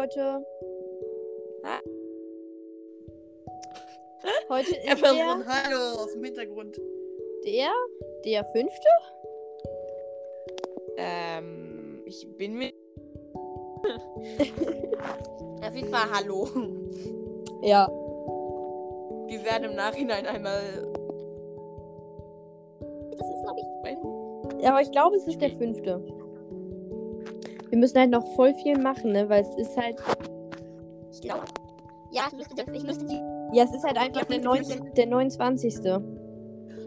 Leute. Heute ist versucht der, ein Hallo aus dem Hintergrund. der, der fünfte? Ähm, ich bin mir. Auf jeden Fall Hallo. Ja. Wir werden im Nachhinein einmal. Das ist, glaube ich, nicht. Ja, aber ich glaube, es ist der fünfte. Wir müssen halt noch voll viel machen, ne? Weil es ist halt. Ich glaube. Ja, ich müsste, das, ich müsste die. Ja, es ist halt einfach der, Der 19, der 29.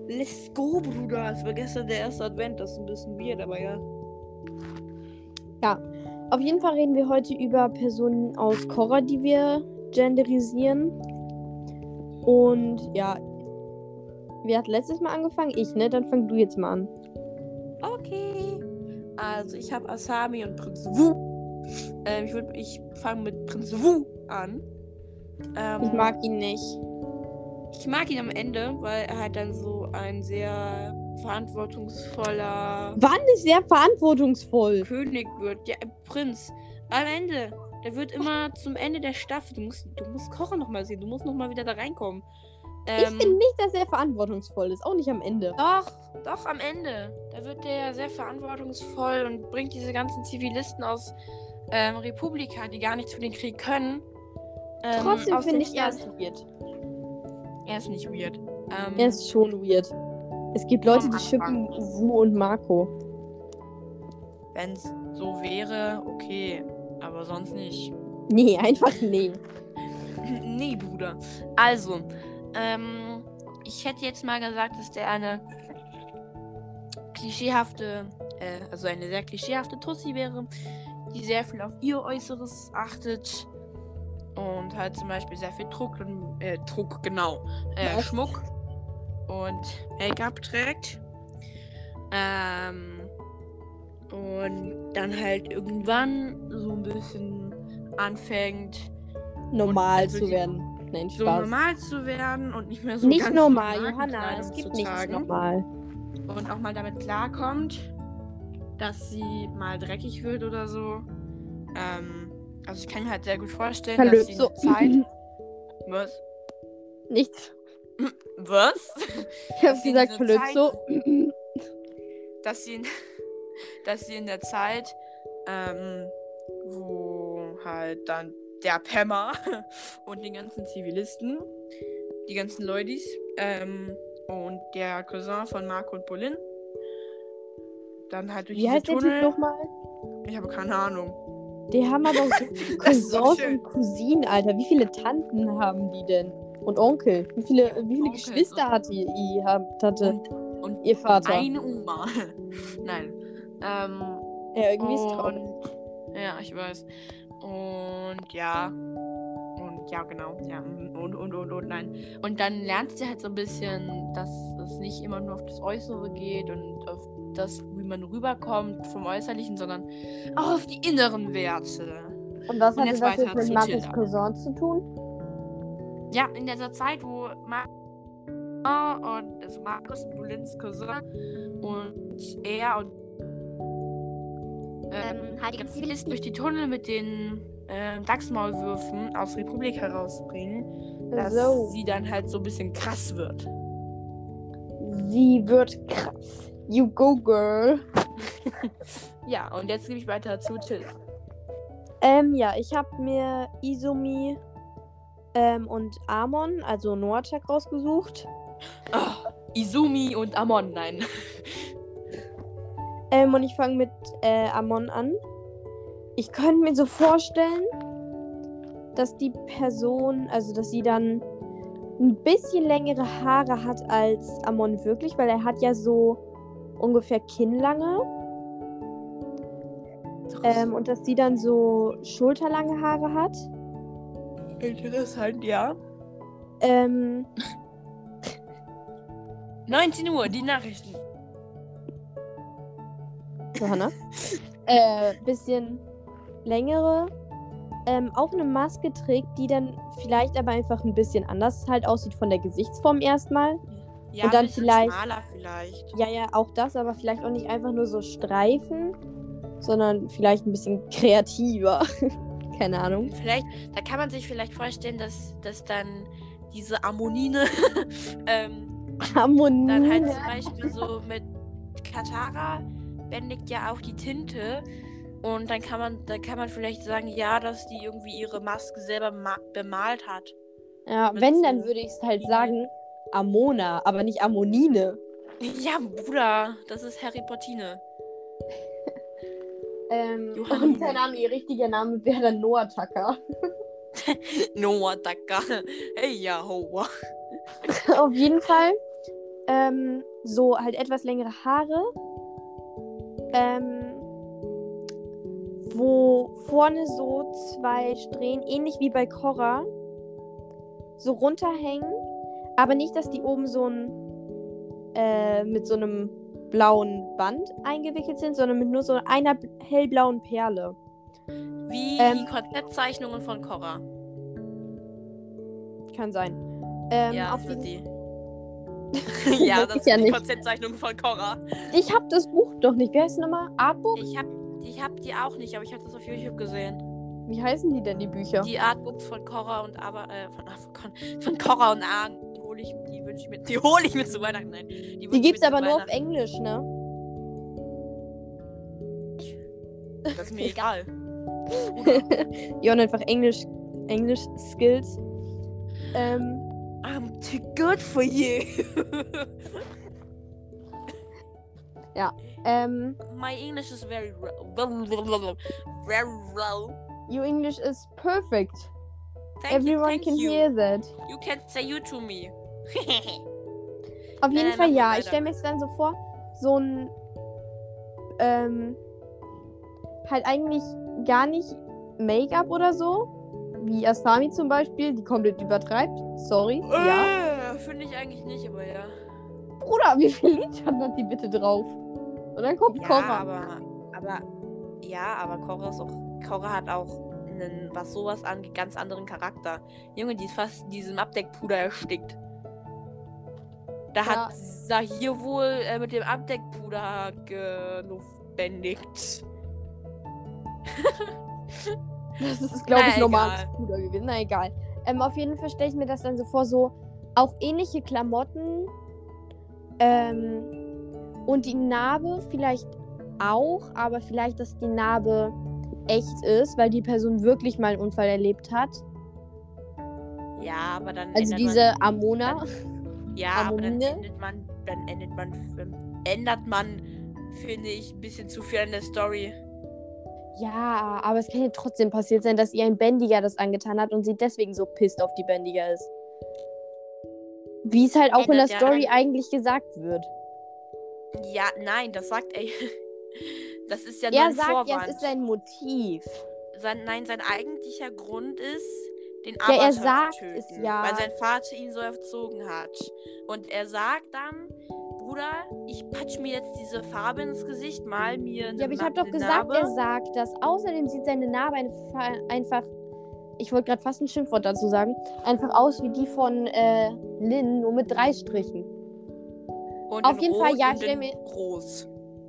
Let's go, Bruder. Es war gestern der erste Advent. Das ist ein bisschen weird, aber ja. Auf jeden Fall reden wir heute über Personen aus Korra, die wir genderisieren. Und ja. Wer hat letztes Mal angefangen? Ich, ne? Dann fang du jetzt mal an. Okay. Also, ich habe Asami und Prinz Wu. Ähm, ich würd- ich fange mit Prinz Wu an. Ähm, Ich mag ihn nicht. Ich mag ihn am Ende, weil er halt dann so ein sehr verantwortungsvoller Wann ist sehr verantwortungsvoll? König wird. Ja, Prinz. Am Ende. Der wird immer zum Ende der Staffel. Du musst, du musst Kochen nochmal sehen. Du musst nochmal wieder da reinkommen. Ich Ähm, finde nicht, dass er verantwortungsvoll ist. Auch nicht am Ende. Doch, doch, am Ende. Da wird der sehr verantwortungsvoll und bringt diese ganzen Zivilisten aus ähm, Republika, die gar nichts für den Krieg können. ähm, Trotzdem finde ich, er ist weird. Er ist nicht weird. Ähm, Er ist schon weird. Es gibt Leute, die schippen. Wu und Marco. Wenn es so wäre, okay. Aber sonst nicht. Nee, einfach nee. nee, Bruder. Also, ähm, ich hätte jetzt mal gesagt, dass der eine klischeehafte, äh, also eine sehr klischeehafte Tussi wäre, die sehr viel auf ihr Äußeres achtet und halt zum Beispiel sehr viel Druck und, äh, Druck, genau, äh? Schmuck und Make-up trägt. Ähm, und dann halt irgendwann so ein bisschen anfängt, Normal also zu werden. Nein, so Spaß. normal zu werden und nicht mehr so nicht ganz normal, Johanna. Es gibt nichts normal. Und auch mal damit klarkommt, dass sie mal dreckig wird oder so. Ähm, also ich kann mir halt sehr gut vorstellen, dass sie eine Zeit. Was? Nichts. Was? Ich hab Dass sie gesagt, diese Calypso. dass sie in, dass sie in der Zeit, ähm, wo halt dann der Pemmer und die ganzen Zivilisten, die ganzen Leudis, ähm, und der Cousin von Marco und Bolin, dann halt durch Wie heißt der Tunnel. Typ nochmal? Ich habe keine Ahnung. Die haben aber so viele Cousins und Cousinen, Alter. Wie viele Tanten haben die denn? Und Onkel? Wie viele, wie viele Onkels Geschwister hat die, die hat- hatte Und, und ihr Vater? eine Oma. Nein. Ähm, ja, irgendwie ist traurig. Ja, ich weiß. Und ja. Und ja, genau. Ja, und, und, und, und, nein. Und dann lernt sie halt so ein bisschen, dass es nicht immer nur auf das Äußere geht und auf das, wie man rüberkommt vom Äußerlichen, sondern auch auf die inneren Werte. Und was und jetzt das jetzt mit Markus Tilda. Cousin zu tun? Ja, in dieser Zeit, wo Mar und also Markus und Bolins Cousin und er und ähm, halt die ganzen Zivilisten durch die Tunnel mit den ähm, Dachsmaulwürfen aus Republik herausbringen, dass So. sie dann halt so ein bisschen krass wird. Sie wird krass. You go, girl. Ja, und jetzt gebe ich weiter zu Till. Ähm, ja, ich habe mir Izumi ähm, und Amon, also Noachak, rausgesucht. Ah, Izumi und Amon, nein. Ähm, und ich fange mit äh, Amon an. Ich könnte mir so vorstellen, dass die Person, also dass sie dann ein bisschen längere Haare hat als Amon wirklich, weil er hat ja so ungefähr kinnlange. Ähm, und dass sie dann so schulterlange Haare hat. Interessant, ja. Ähm, 19 Uhr, die Nachrichten. Johanna. äh, bisschen längere. Ähm, auch eine Maske trägt, die dann vielleicht aber einfach ein bisschen anders halt aussieht von der Gesichtsform erstmal. Ja, Und dann ein bisschen vielleicht- schmaler vielleicht. Ja, ja, auch das, aber vielleicht auch nicht einfach nur so Streifen, sondern vielleicht ein bisschen kreativer. Keine Ahnung. Vielleicht, da kann man sich vielleicht vorstellen, dass, dass dann diese Ammonine ähm, Harmonie. dann halt zum Beispiel so mit Katara bändigt ja auch die Tinte. Und dann kann man, dann kann man vielleicht sagen, ja, dass die irgendwie ihre Maske selber ma- bemalt hat. Ja, mit wenn, so dann würde ich es halt sagen Amona, aber nicht Ammonine. Ja, Bruder, das ist Harry Pottine. Ähm, und keine Ahnung, ihr richtiger Name wäre dann Noah Tucker. Noah Daka. Hey, ja, hoa. Auf jeden Fall. Ähm, so halt etwas längere Haare. Ähm, wo vorne so zwei Strähnen, ähnlich wie bei Korra, so runterhängen. Aber nicht, dass die oben so ein äh, mit so einem blauen Band eingewickelt sind, sondern mit nur so einer hellblauen Perle. Wie Ähm. die Konzeptzeichnungen von Korra. Kann sein. Ähm, ja, auf jeden die. ja, das sind ja die nicht. Konzeptzeichnungen von Korra. Ich hab das Buch doch nicht. Wie heißt es nochmal? Artbook? Ich hab, ich hab die auch nicht, aber ich habe das auf YouTube gesehen. Wie heißen die denn, die Bücher? Die Artbooks von Korra und aber äh, von, von, von Korra und Aang, die hole ich, die wünsche ich mir, die hole ich mir zu Weihnachten. Nein, die, Die gibt's aber nur auf. Englisch, ne? Das ist mir egal. ja, und einfach Englisch, Englisch Skills. Ähm, I'm too good for you. ähm, My English is very low. Very low. your English is perfect. Thank Everyone you, thank can you. hear that. You can say you to me. Auf jeden nein, Fall mach ja. Ich stelle mir jetzt dann so vor, so ein ähm, halt eigentlich gar nicht Make-up oder so, wie Asami zum Beispiel, die komplett übertreibt. Sorry. Ja. Äh, Finde ich eigentlich nicht, aber ja. Bruder, wie viel Lidschatten hat die bitte drauf? Und dann kommt Ja, Korra. aber, aber, ja, aber Korra ist auch, Korra hat auch einen, was sowas angeht, ganz anderen Charakter. Junge, die ist fast in diesem Abdeckpuder erstickt. Da Ja. hat Sahir wohl äh, mit dem Abdeckpuder geluftbändigt. Das ist, glaube ich, gewesen. Na egal. Ähm, auf jeden Fall stelle ich mir das dann so vor, so auch ähnliche Klamotten. Ähm, und die Narbe vielleicht auch, aber vielleicht, dass die Narbe echt ist, weil die Person wirklich mal einen Unfall erlebt hat. Ja, aber dann Also diese Amona. man, ja, aber dann ändert man, dann ändert man, ändert man, finde ich, ein bisschen zu viel an der Story. Ja, aber es kann ja trotzdem passiert sein, dass ihr ein Bändiger das angetan hat und sie deswegen so pisst auf die Bändiger ist. Wie es halt auch in der ja Story an- eigentlich gesagt wird. Ja, nein, das sagt er. Das ist ja nur Er ein sagt, ja, Vorwand. es ist sein Motiv. sein, nein, sein eigentlicher Grund ist, den Ja, er Avatar sagt zu töten, es ja. weil sein Vater ihn so erzogen hat. Und er sagt dann, Bruder, ich patsch mir jetzt diese Farbe ins Gesicht, mal mir eine Ja, aber ich habe doch gesagt, Narbe. er sagt das. Außerdem sieht seine Narbe einfach, ich wollte gerade fast ein Schimpfwort dazu sagen, einfach aus wie die von äh, Lin, nur mit drei Strichen. und auf jeden Fall, ja, und stell in mir- groß.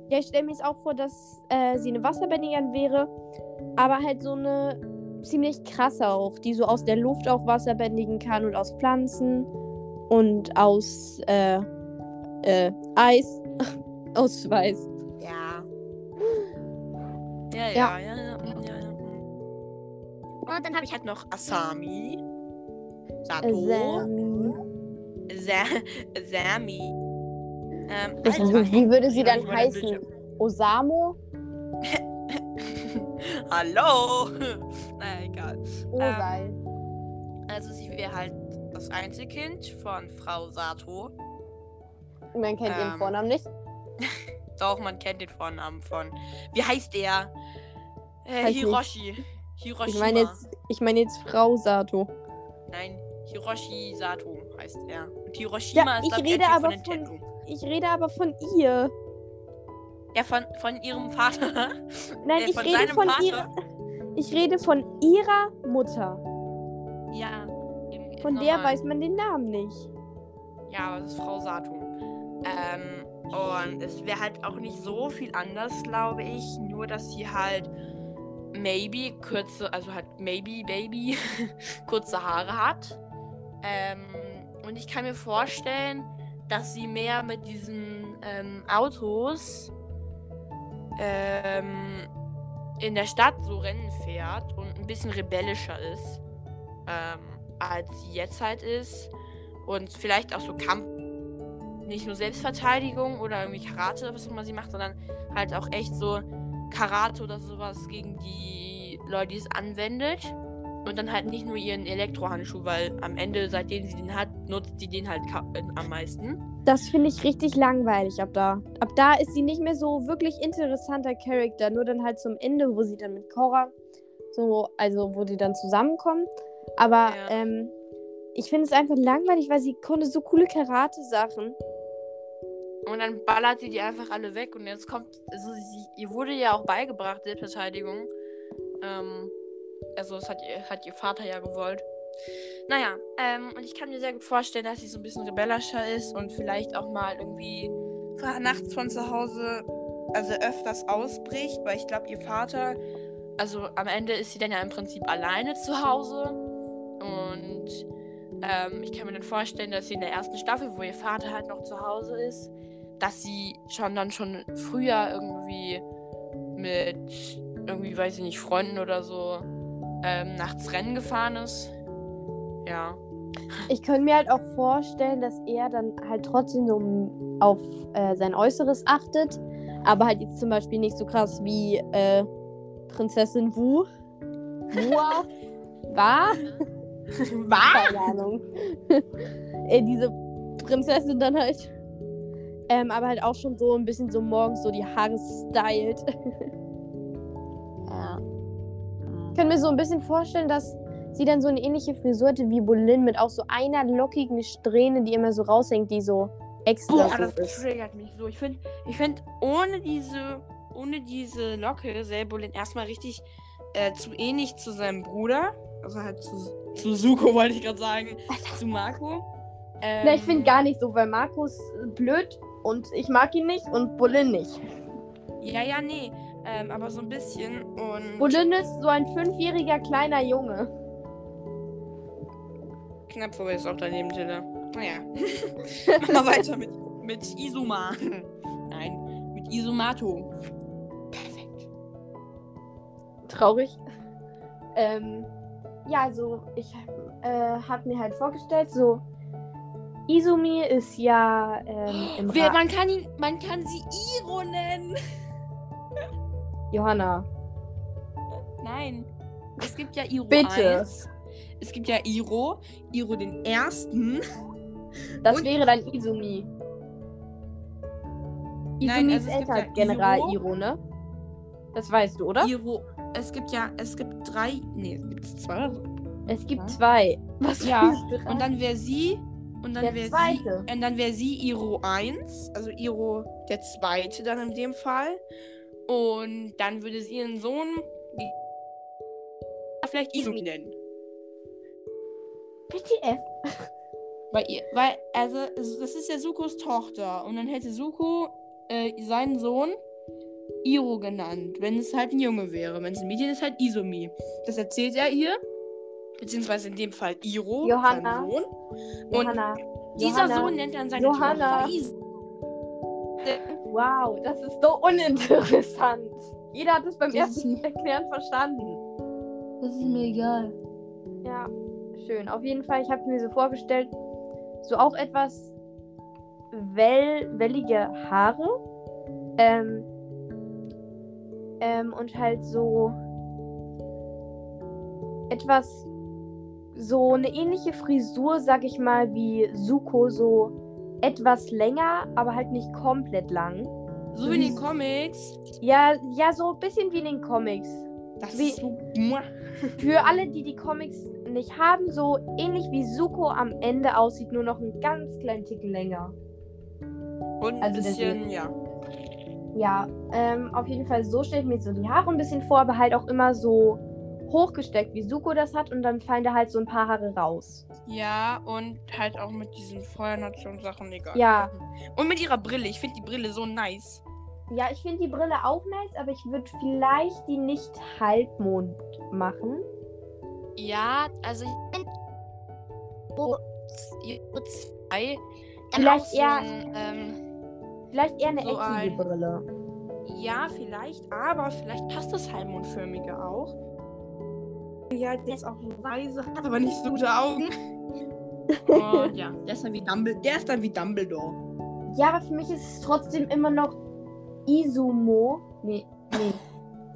Ja, ich stelle mir jetzt auch vor, dass äh, sie eine Wasserbändigerin wäre, aber halt so eine ziemlich krasse auch, die so aus der Luft auch Wasser bändigen kann und aus Pflanzen und aus äh, äh, Eis, aus Schweiß. Ja. Ja, ja, Ja. ja, ja, ja, ja. Und dann habe ich halt noch Asami, Sato, Ähm, Sa Sami. Ähm, Alter, wie würde sie dann heißen? Osamo? Hallo! naja, egal. Osei. Also sie wäre halt das Einzelkind von Frau Sato. Man kennt ihren ähm, Vornamen nicht. Doch, man kennt den Vornamen von. Wie heißt der? Äh, nicht. Hiroshi. Hiroshima. Ich meine jetzt, ich meine jetzt Frau Sato. Nein, Hiroshi Sato heißt er. Und Hiroshima Ja, ist ich rede der aber von Nintendo. Ich rede aber von ihr. Ja, von, von ihrem Vater. Nein, Äh, ich von rede von Vater. ihrer. Ich rede von ihrer Mutter. Ja. im- im Von der normalen. weiß man den Namen nicht. Ja, aber das ist Frau Sato. Ähm, und es wäre halt auch nicht so viel anders, glaube ich. Nur, dass sie halt maybe kurze, also halt maybe Baby kurze Haare hat. Ähm, und ich kann mir vorstellen, dass sie mehr mit diesen ähm, Autos ähm, in der Stadt so Rennen fährt und ein bisschen rebellischer ist, ähm, als sie jetzt halt ist. Und vielleicht auch so Kampf. Nicht nur Selbstverteidigung oder irgendwie Karate, was auch immer sie macht, sondern halt auch echt so Karate oder sowas gegen die Leute, die es anwendet. Und dann halt nicht nur ihren Elektrohandschuh, weil am Ende, seitdem sie den hat, nutzt sie den halt äh, am meisten. Das finde ich richtig langweilig ab da. Ab da ist sie nicht mehr so wirklich interessanter Charakter. Nur dann halt zum Ende, wo sie dann mit Cora so, also wo die dann zusammenkommen. Aber ja. ähm, ich finde es einfach langweilig, weil sie konnte so coole Karate-Sachen. Und dann ballert sie die einfach alle weg. Und jetzt kommt, also sie, ihr wurde ja auch beigebracht, Selbstverteidigung. Ähm, also das hat, hat ihr Vater ja gewollt. Naja, ähm, und ich kann mir sehr gut vorstellen, dass sie so ein bisschen rebellischer ist und vielleicht auch mal irgendwie nachts von zu Hause, also öfters ausbricht, weil ich glaube, ihr Vater, also am Ende ist sie dann ja im Prinzip alleine zu Hause. Und ähm, ich kann mir dann vorstellen, dass sie in der ersten Staffel, wo ihr Vater halt noch zu Hause ist, dass sie schon dann schon früher irgendwie mit irgendwie, weiß ich nicht, Freunden oder so ähm, nachts Rennen gefahren ist. Ja. Ich könnte mir halt auch vorstellen, dass er dann halt trotzdem so auf äh, sein Äußeres achtet, aber halt jetzt zum Beispiel nicht so krass wie äh, Prinzessin Wu. Wua? War? War? Keine Ahnung. äh, diese Prinzessin dann halt. Ähm, aber halt auch schon so ein bisschen so morgens so die Haare stylt. ja. Ich kann mir so ein bisschen vorstellen, dass sie dann so eine ähnliche Frisur hatte wie Bolin mit auch so einer lockigen Strähne, die immer so raushängt, die so extra Boah, so das ist. triggert mich so. Ich finde, ich find, ohne diese, ohne diese Locke sähe Bolin erstmal richtig äh, zu ähnlich zu seinem Bruder. Also halt zu, zu Suko, wollte ich gerade sagen. zu Marco. Ähm, ne, ich finde gar nicht so, weil Markus blöd und ich mag ihn nicht und Bolin nicht. Ja, ja, nee. Ähm, aber so ein bisschen. Und Bolin ist so ein fünfjähriger kleiner Junge. Knapp vorbei ist auch daneben, Tilda. Naja. Mach mal weiter mit, mit Isuma. Nein, mit Isumato. Perfekt. Traurig. Ähm, ja, also ich äh, habe mir halt vorgestellt, so Izumi ist ja ähm, im Wer, man kann ihn, man kann sie Iro nennen. Johanna. Nein. Es gibt ja Iro Bitte. 1. Es gibt ja Iro, Iro den ersten. Das wäre dann Izumi. Izumi Nein, also ist gibt älter ja General Iro. Iro, ne? Das weißt du, oder? Iro, es gibt ja, es gibt drei, nee, gibt es zwei oder so? Es gibt Ja. zwei. Was Ja? Und dann wäre sie, und dann wäre sie, zweite. und dann wäre sie Iro 1, also Iro der zweite dann in dem Fall. Und dann würde sie ihren Sohn vielleicht Izumi nennen. BTF. Weil, ihr, weil, also, das ist ja Sukos Tochter. Und dann hätte Suko äh, seinen Sohn Iro genannt, wenn es halt ein Junge wäre. Wenn es ein Mädchen ist, halt Izumi. Das erzählt er ihr. Beziehungsweise in dem Fall Iro, Johanna. sein Sohn. Und Johanna. dieser Johanna. Sohn nennt dann seine Johanna. Tochter Wow, das ist so uninteressant. Jeder hat es beim Das ersten Erklären verstanden. Das ist mir egal. Ja, schön. Auf jeden Fall, ich habe mir so vorgestellt, so auch etwas well wellige Haare. Ähm, ähm, und halt so etwas, so eine ähnliche Frisur, sag ich mal, wie Suko, so etwas länger, aber halt nicht komplett lang. So wie in den Comics. Ja, ja, so ein bisschen wie in den Comics. Das Wie- ist so. Für alle, die die Comics nicht haben, so ähnlich wie Suko am Ende aussieht, nur noch einen ganz kleinen Ticken länger. Und ein Also bisschen, deswegen- ja. Ja, ähm, auf jeden Fall so stelle ich mir so die Haare ein bisschen vor, aber halt auch immer so hochgesteckt, wie Suko das hat, und dann fallen da halt so ein paar Haare raus. Ja, und halt auch mit diesen Feuernation-Sachen, egal. Ja, Und mit ihrer Brille. Ich finde die Brille so nice. Ja, ich finde die Brille auch nice, aber ich würde vielleicht die nicht Halbmond machen. Ja, also ich finde oh, zwei. Vielleicht so eher- ein, ähm, Vielleicht eher eine So eckige ein- Brille. Ja, vielleicht, aber vielleicht passt das Halbmondförmige auch. Ja, der ist auch weise, hat aber nicht so gute Augen. Und ja, der ist dann wie Dumbledore. Der ist dann wie Dumbledore. Ja, aber für mich ist es trotzdem immer noch Izumo. Nee, nee.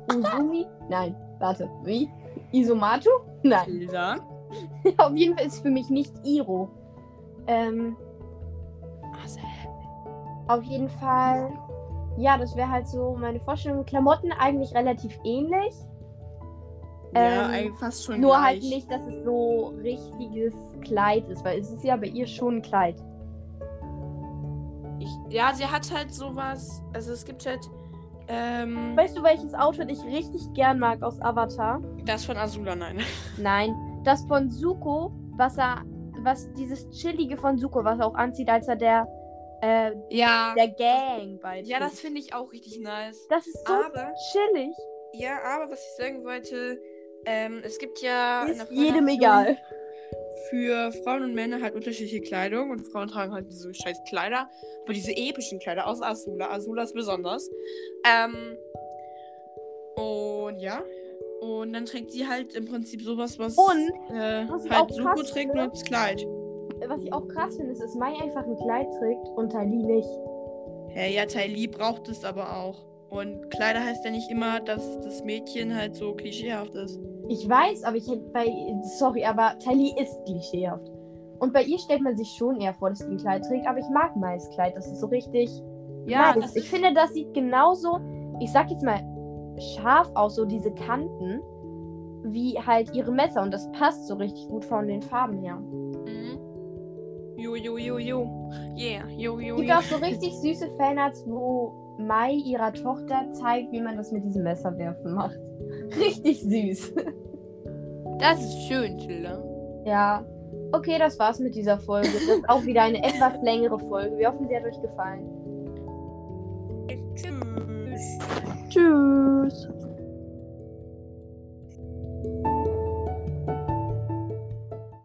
Uzumi? Nein, warte. Wie? Isomatu? Nein. Hilda. Auf jeden Fall ist es für mich nicht Iro. Ähm, Also, auf jeden Fall. Ja, das wäre halt so meine Vorstellung. Klamotten eigentlich relativ ähnlich. Ja, Ähm, eigentlich fast schon Nur gleich. halt nicht, dass es so richtiges Kleid ist, weil es ist ja bei ihr schon ein Kleid. Ich, ja, sie hat halt sowas. Also es gibt halt. Ähm, Weißt du, welches Outfit ich richtig gern mag aus Avatar? das von Azula, nein. Nein, das von Zuko, was er, was dieses chillige von Zuko, was er auch anzieht, als er der, äh, Ja. der Gang beitritt. Ja, das finde ich auch richtig nice. das ist so Aber, chillig. ja, aber was ich sagen wollte, ähm, es gibt ja Ist jedem egal. Für Frauen und Männer halt unterschiedliche Kleidung und Frauen tragen halt diese scheiß Kleider, aber diese epischen Kleider aus Azula. Azula ist besonders. Ähm, und ja. Und dann trägt sie halt im Prinzip sowas, was, Und, äh, was halt Suko trägt, nur als Kleid. Was ich auch krass finde, ist, dass Mai einfach ein Kleid trägt und Tali nicht. Hä, ja, Tai Li braucht es aber auch. Und Kleider heißt ja nicht immer, dass das Mädchen halt so klischeehaft ist. Ich weiß, aber ich hätte bei. Sorry, aber Tali ist klischeehaft. Und bei ihr stellt man sich schon eher vor, dass sie ein Kleid trägt, aber ich mag Mais Kleid. Das ist so richtig. Ja, nice. ich finde, das sieht genauso, ich sag jetzt mal, scharf aus, so diese Kanten, wie halt ihre Messer. Und das passt so richtig gut von den Farben her. Mhm. Jo, jo, jo, jo. Yeah, jo, jo, Es gibt jo. auch so richtig süße Fanarts, wo Mai ihrer Tochter zeigt, wie man das mit diesem Messerwerfen macht. Richtig süß. Das ist schön, Tilda. Ja. Okay, das war's mit dieser Folge. Das ist auch wieder eine etwas längere Folge. Wir hoffen, sie hat euch gefallen. Tschüss. Tschüss.